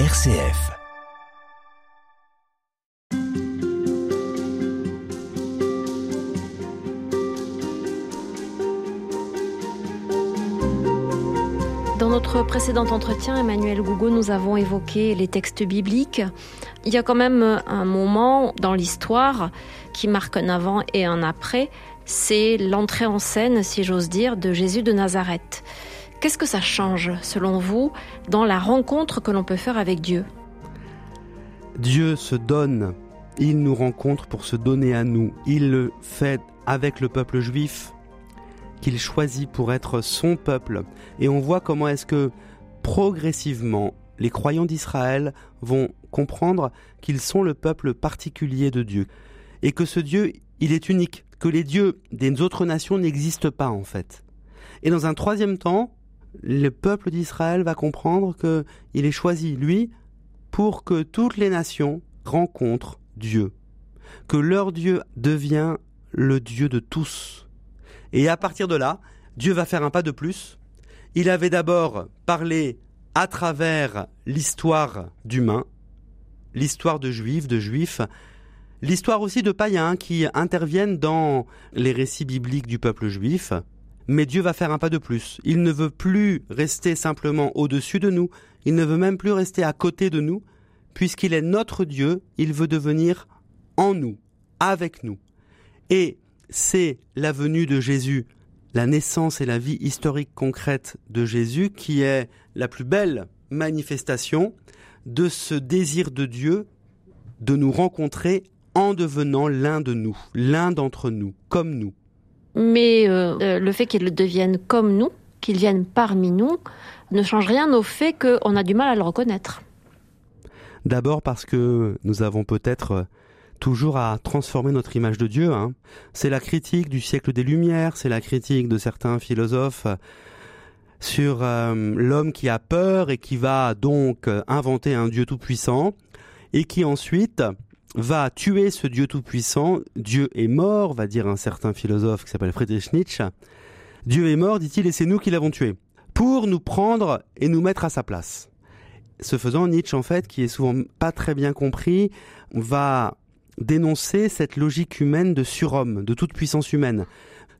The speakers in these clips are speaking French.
RCF. Dans notre précédent entretien, Emmanuel Gougo, nous avons évoqué les textes bibliques. Il y a quand même un moment dans l'histoire qui marque un avant et un après, c'est l'entrée en scène, si j'ose dire, de Jésus de Nazareth. Qu'est-ce que ça change, selon vous, dans la rencontre que l'on peut faire avec Dieu? Dieu se donne, il nous rencontre pour se donner à nous. Il le fait avec le peuple juif qu'il choisit pour être son peuple. Et on voit comment est-ce que progressivement les croyants d'Israël vont comprendre qu'ils sont le peuple particulier de Dieu. Et que ce Dieu, il est unique, que les dieux des autres nations n'existent pas en fait. Et dans un troisième temps, le peuple d'Israël va comprendre qu'il est choisi, lui, pour que toutes les nations rencontrent Dieu. Que leur Dieu devient le Dieu de tous. Et à partir de là, Dieu va faire un pas de plus. Il avait d'abord parlé à travers l'histoire d'humains, l'histoire de juifs, de juifs, l'histoire aussi de païens qui interviennent dans les récits bibliques du peuple juif. Mais Dieu va faire un pas de plus. Il ne veut plus rester simplement au-dessus de nous, il ne veut même plus rester à côté de nous, puisqu'il est notre Dieu, il veut devenir en nous, avec nous. Et c'est la venue de Jésus, la naissance et la vie historique concrète de Jésus qui est la plus belle manifestation de ce désir de Dieu de nous rencontrer en devenant l'un de nous, l'un d'entre nous, comme nous. Mais euh, euh, le fait qu'il devienne comme nous, qu'il vienne parmi nous, ne change rien au fait qu'on a du mal à le reconnaître. D'abord parce que nous avons peut-être toujours à transformer notre image de Dieu. Hein. C'est la critique du siècle des Lumières, c'est la critique de certains philosophes sur euh, l'homme qui a peur et qui va donc euh, inventer un Dieu tout-puissant et qui ensuite va tuer ce Dieu tout-puissant. Dieu est mort, va dire un certain philosophe qui s'appelle Friedrich Nietzsche. Dieu est mort, dit-il, et c'est nous qui l'avons tué, pour nous prendre et nous mettre à sa place. Ce faisant, Nietzsche, en fait, qui est souvent pas très bien compris, va dénoncer cette logique humaine de surhomme, de toute puissance humaine.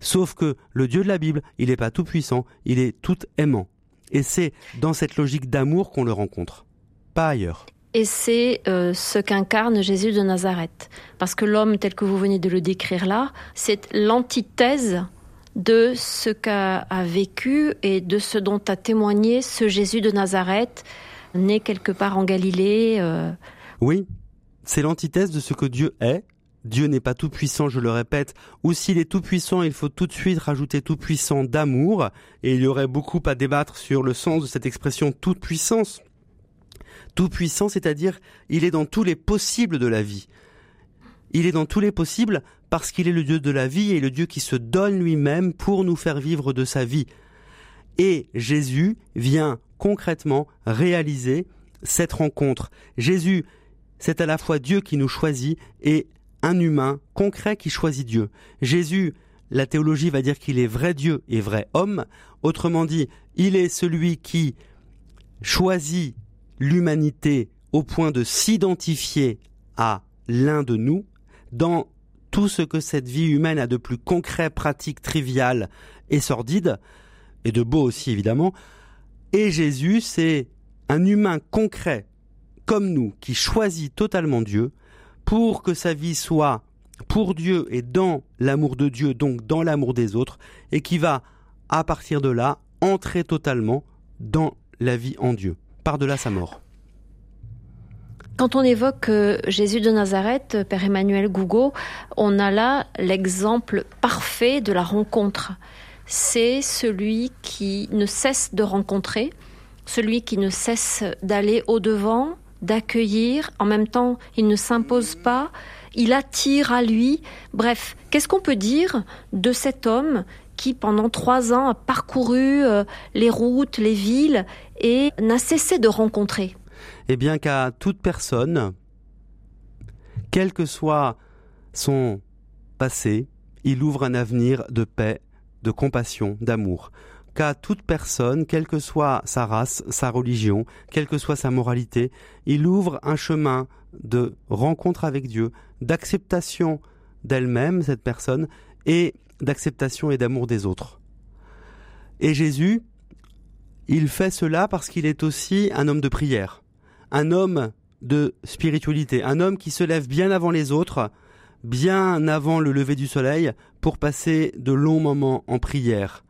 Sauf que le Dieu de la Bible, il n'est pas tout puissant, il est tout aimant. Et c'est dans cette logique d'amour qu'on le rencontre, pas ailleurs. Et c'est euh, ce qu'incarne Jésus de Nazareth. Parce que l'homme tel que vous venez de le décrire là, c'est l'antithèse de ce qu'a vécu et de ce dont a témoigné ce Jésus de Nazareth, né quelque part en Galilée. Euh. Oui, c'est l'antithèse de ce que Dieu est. Dieu n'est pas tout puissant, je le répète, ou s'il est tout puissant, il faut tout de suite rajouter tout puissant d'amour, et il y aurait beaucoup à débattre sur le sens de cette expression toute puissance. Tout puissant, c'est-à-dire, il est dans tous les possibles de la vie. Il est dans tous les possibles parce qu'il est le Dieu de la vie et le Dieu qui se donne lui-même pour nous faire vivre de sa vie. Et Jésus vient concrètement réaliser cette rencontre. Jésus c'est à la fois Dieu qui nous choisit et un humain concret qui choisit Dieu. Jésus, la théologie va dire qu'il est vrai Dieu et vrai homme. Autrement dit, il est celui qui choisit l'humanité au point de s'identifier à l'un de nous dans tout ce que cette vie humaine a de plus concret, pratique, trivial et sordide, et de beau aussi évidemment. Et Jésus, c'est un humain concret comme nous, qui choisit totalement Dieu, pour que sa vie soit pour Dieu et dans l'amour de Dieu, donc dans l'amour des autres, et qui va, à partir de là, entrer totalement dans la vie en Dieu, par-delà sa mort. Quand on évoque euh, Jésus de Nazareth, Père Emmanuel Gougo, on a là l'exemple parfait de la rencontre. C'est celui qui ne cesse de rencontrer, celui qui ne cesse d'aller au-devant, d'accueillir, en même temps il ne s'impose pas, il attire à lui. Bref, qu'est-ce qu'on peut dire de cet homme qui pendant trois ans a parcouru euh, les routes, les villes et n'a cessé de rencontrer Eh bien qu'à toute personne, quel que soit son passé, il ouvre un avenir de paix, de compassion, d'amour. qu'à toute personne, quelle que soit sa race, sa religion, quelle que soit sa moralité, il ouvre un chemin de rencontre avec Dieu, d'acceptation d'elle-même, cette personne, et d'acceptation et d'amour des autres. Et Jésus, il fait cela parce qu'il est aussi un homme de prière, un homme de spiritualité, un homme qui se lève bien avant les autres, bien avant le lever du soleil, pour passer de longs moments en prière,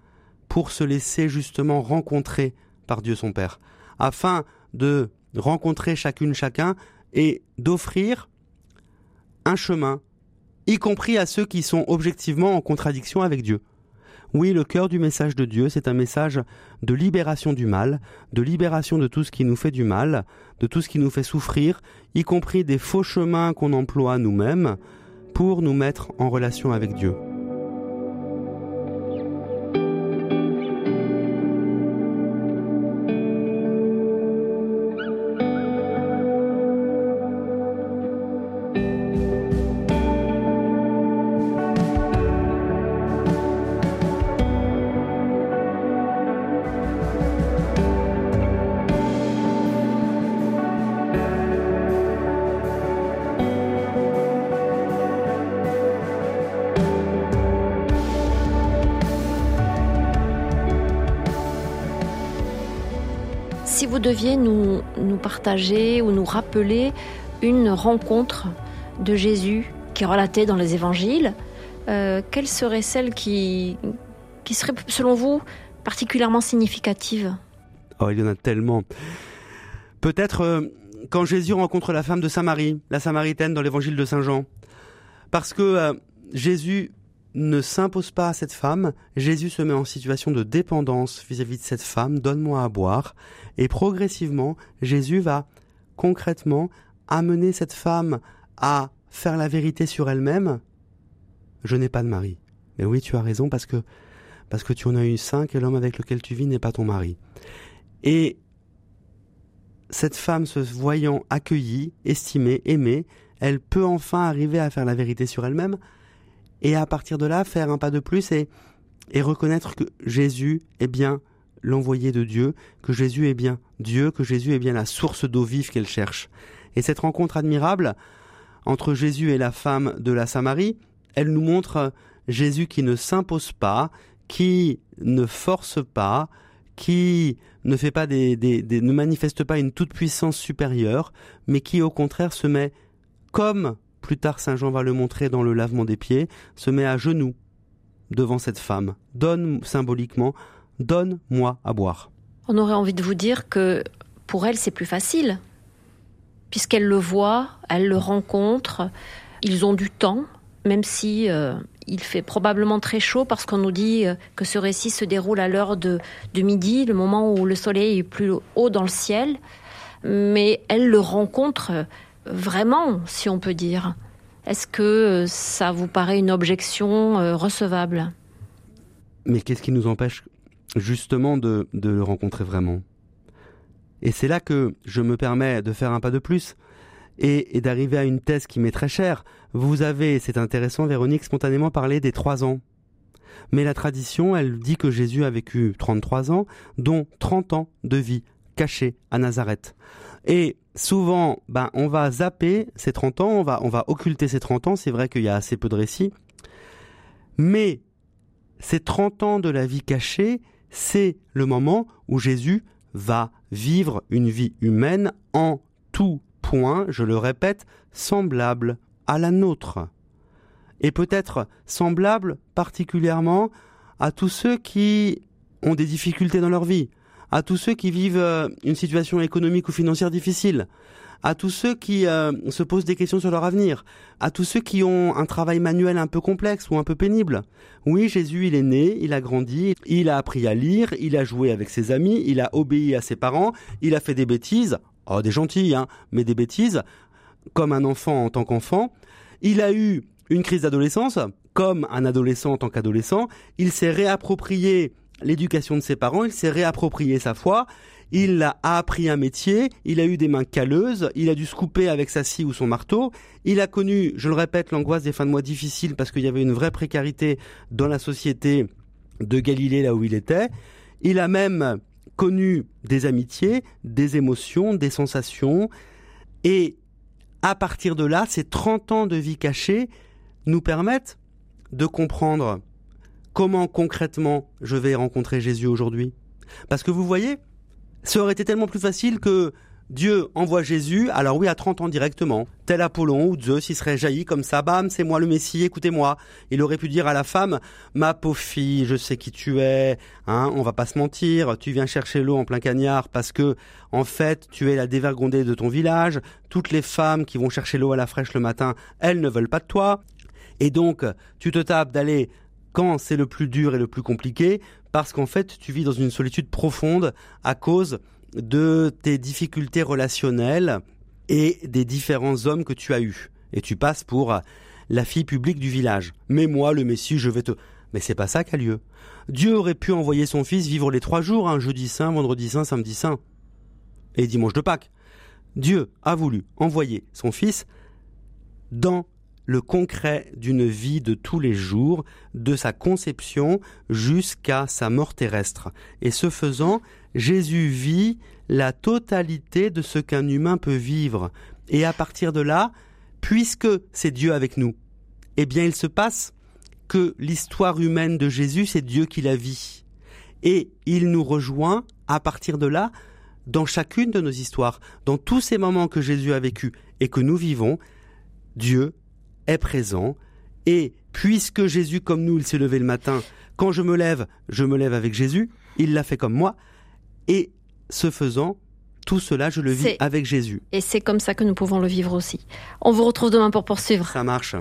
pour se laisser justement rencontrer par Dieu son Père, afin de rencontrer chacune chacun et d'offrir un chemin, y compris à ceux qui sont objectivement en contradiction avec Dieu. Oui, le cœur du message de Dieu, c'est un message de libération du mal, de libération de tout ce qui nous fait du mal, de tout ce qui nous fait souffrir, y compris des faux chemins qu'on emploie nous-mêmes pour nous mettre en relation avec Dieu. Si vous deviez nous, nous partager ou nous rappeler une rencontre de Jésus qui est relatée dans les évangiles, euh, quelle serait celle qui, qui serait, selon vous, particulièrement significative? Oh, il y en a tellement. Peut-être euh, quand Jésus rencontre la femme de Samarie, la Samaritaine dans l'évangile de Saint Jean. Parce que euh, Jésus ne s'impose pas à cette femme, Jésus se met en situation de dépendance vis-à-vis de cette femme, donne-moi à boire, et progressivement, Jésus va concrètement amener cette femme à faire la vérité sur elle-même. Je n'ai pas de mari. Mais oui, tu as raison parce que parce que tu en as eu cinq et l'homme avec lequel tu vis n'est pas ton mari. Et cette femme se voyant accueillie, estimée, aimée, elle peut enfin arriver à faire la vérité sur elle-même et à partir de là faire un pas de plus et, reconnaître que Jésus est bien l'envoyé de Dieu, que Jésus est bien Dieu, que Jésus est bien la source d'eau vive qu'elle cherche. Et cette rencontre admirable entre Jésus et la femme de la Samarie, elle nous montre Jésus qui ne s'impose pas, qui ne force pas, qui ne fait pas des ne manifeste pas une toute puissance supérieure, mais qui au contraire se met comme plus tard Saint Jean va le montrer dans le lavement des pieds, se met à genoux devant cette femme, donne symboliquement, donne-moi à boire. On aurait envie de vous dire que pour elle c'est plus facile, puisqu'elle le voit, elle le rencontre, ils ont du temps, même si euh, il fait probablement très chaud parce qu'on nous dit euh, que ce récit se déroule à l'heure de, de midi, le moment où le soleil est plus haut dans le ciel, mais elle le rencontre vraiment, si on peut dire. Est-ce que ça vous paraît une objection euh, recevable? Mais qu'est-ce qui nous empêche justement de, le rencontrer vraiment? Et c'est là que je me permets de faire un pas de plus et, et d'arriver à une thèse qui m'est très chère. Vous avez, c'est intéressant, Véronique, spontanément parlé des trois ans. Mais la tradition, elle dit que Jésus a vécu 33 ans, dont 30 ans de vie cachée à Nazareth. Et souvent, ben, on va zapper ces 30 ans, on va, on va occulter ces 30 ans, c'est vrai qu'il y a assez peu de récits. Mais ces 30 ans de la vie cachée, c'est le moment où Jésus va vivre une vie humaine en tout point, je le répète, semblable à la nôtre. Et peut-être semblable particulièrement à tous ceux qui ont des difficultés dans leur vie, à tous ceux qui vivent euh, une situation économique ou financière difficile, à tous ceux qui euh, se posent des questions sur leur avenir, à tous ceux qui ont un travail manuel un peu complexe ou un peu pénible. Oui, Jésus, il est né, il a grandi, il a appris à lire, il a joué avec ses amis, il a obéi à ses parents, il a fait des bêtises, oh des gentilles, hein, mais des bêtises, comme un enfant en tant qu'enfant. Il a eu une crise d'adolescence, comme un adolescent en tant qu'adolescent. Il s'est réapproprié l'éducation de ses parents, il s'est réapproprié sa foi, il a appris un métier, il a eu des mains calleuses, il a dû se couper avec sa scie ou son marteau, il a connu, je le répète, l'angoisse des fins de mois difficiles parce qu'il y avait une vraie précarité dans la société de Galilée là où il était. Il a même connu des amitiés, des émotions, des sensations. Et à partir de là, ces 30 ans de vie cachée nous permettent de comprendre comment concrètement je vais rencontrer Jésus aujourd'hui? Parce que vous voyez, ça aurait été tellement plus facile que Dieu envoie Jésus, alors oui, à 30 ans directement. Tel Apollon ou Zeus, il serait jailli comme ça, bam, c'est moi le Messie, écoutez-moi. Il aurait pu dire à la femme, ma pauvre fille, je sais qui tu es, hein, on va pas se mentir, tu viens chercher l'eau en plein cagnard parce que, en fait, tu es la dévergondée de ton village, toutes les femmes qui vont chercher l'eau à la fraîche le matin, elles ne veulent pas de toi. Et donc, tu te tapes d'aller quand c'est le plus dur et le plus compliqué, parce qu'en fait, tu vis dans une solitude profonde à cause de tes difficultés relationnelles et des différents hommes que tu as eus. Et tu passes pour la fille publique du village. Mais moi, le Messie, je vais te... Mais c'est pas ça qui a lieu. Dieu aurait pu envoyer son fils vivre les trois jours, un jeudi saint, vendredi saint, samedi saint et dimanche de Pâques. Dieu a voulu envoyer son fils dans le concret d'une vie de tous les jours, de sa conception jusqu'à sa mort terrestre. Et ce faisant, Jésus vit la totalité de ce qu'un humain peut vivre. Et à partir de là, puisque c'est Dieu avec nous, eh bien il se passe que l'histoire humaine de Jésus, c'est Dieu qui la vit. Et il nous rejoint à partir de là dans chacune de nos histoires, dans tous ces moments que Jésus a vécu et que nous vivons, Dieu est présent. Et puisque Jésus, comme nous, il s'est levé le matin, quand je me lève, je me lève avec Jésus, il l'a fait comme moi. Et ce faisant, tout cela, je le vis avec Jésus. Et c'est comme ça que nous pouvons le vivre aussi. On vous retrouve demain pour poursuivre. Ça marche.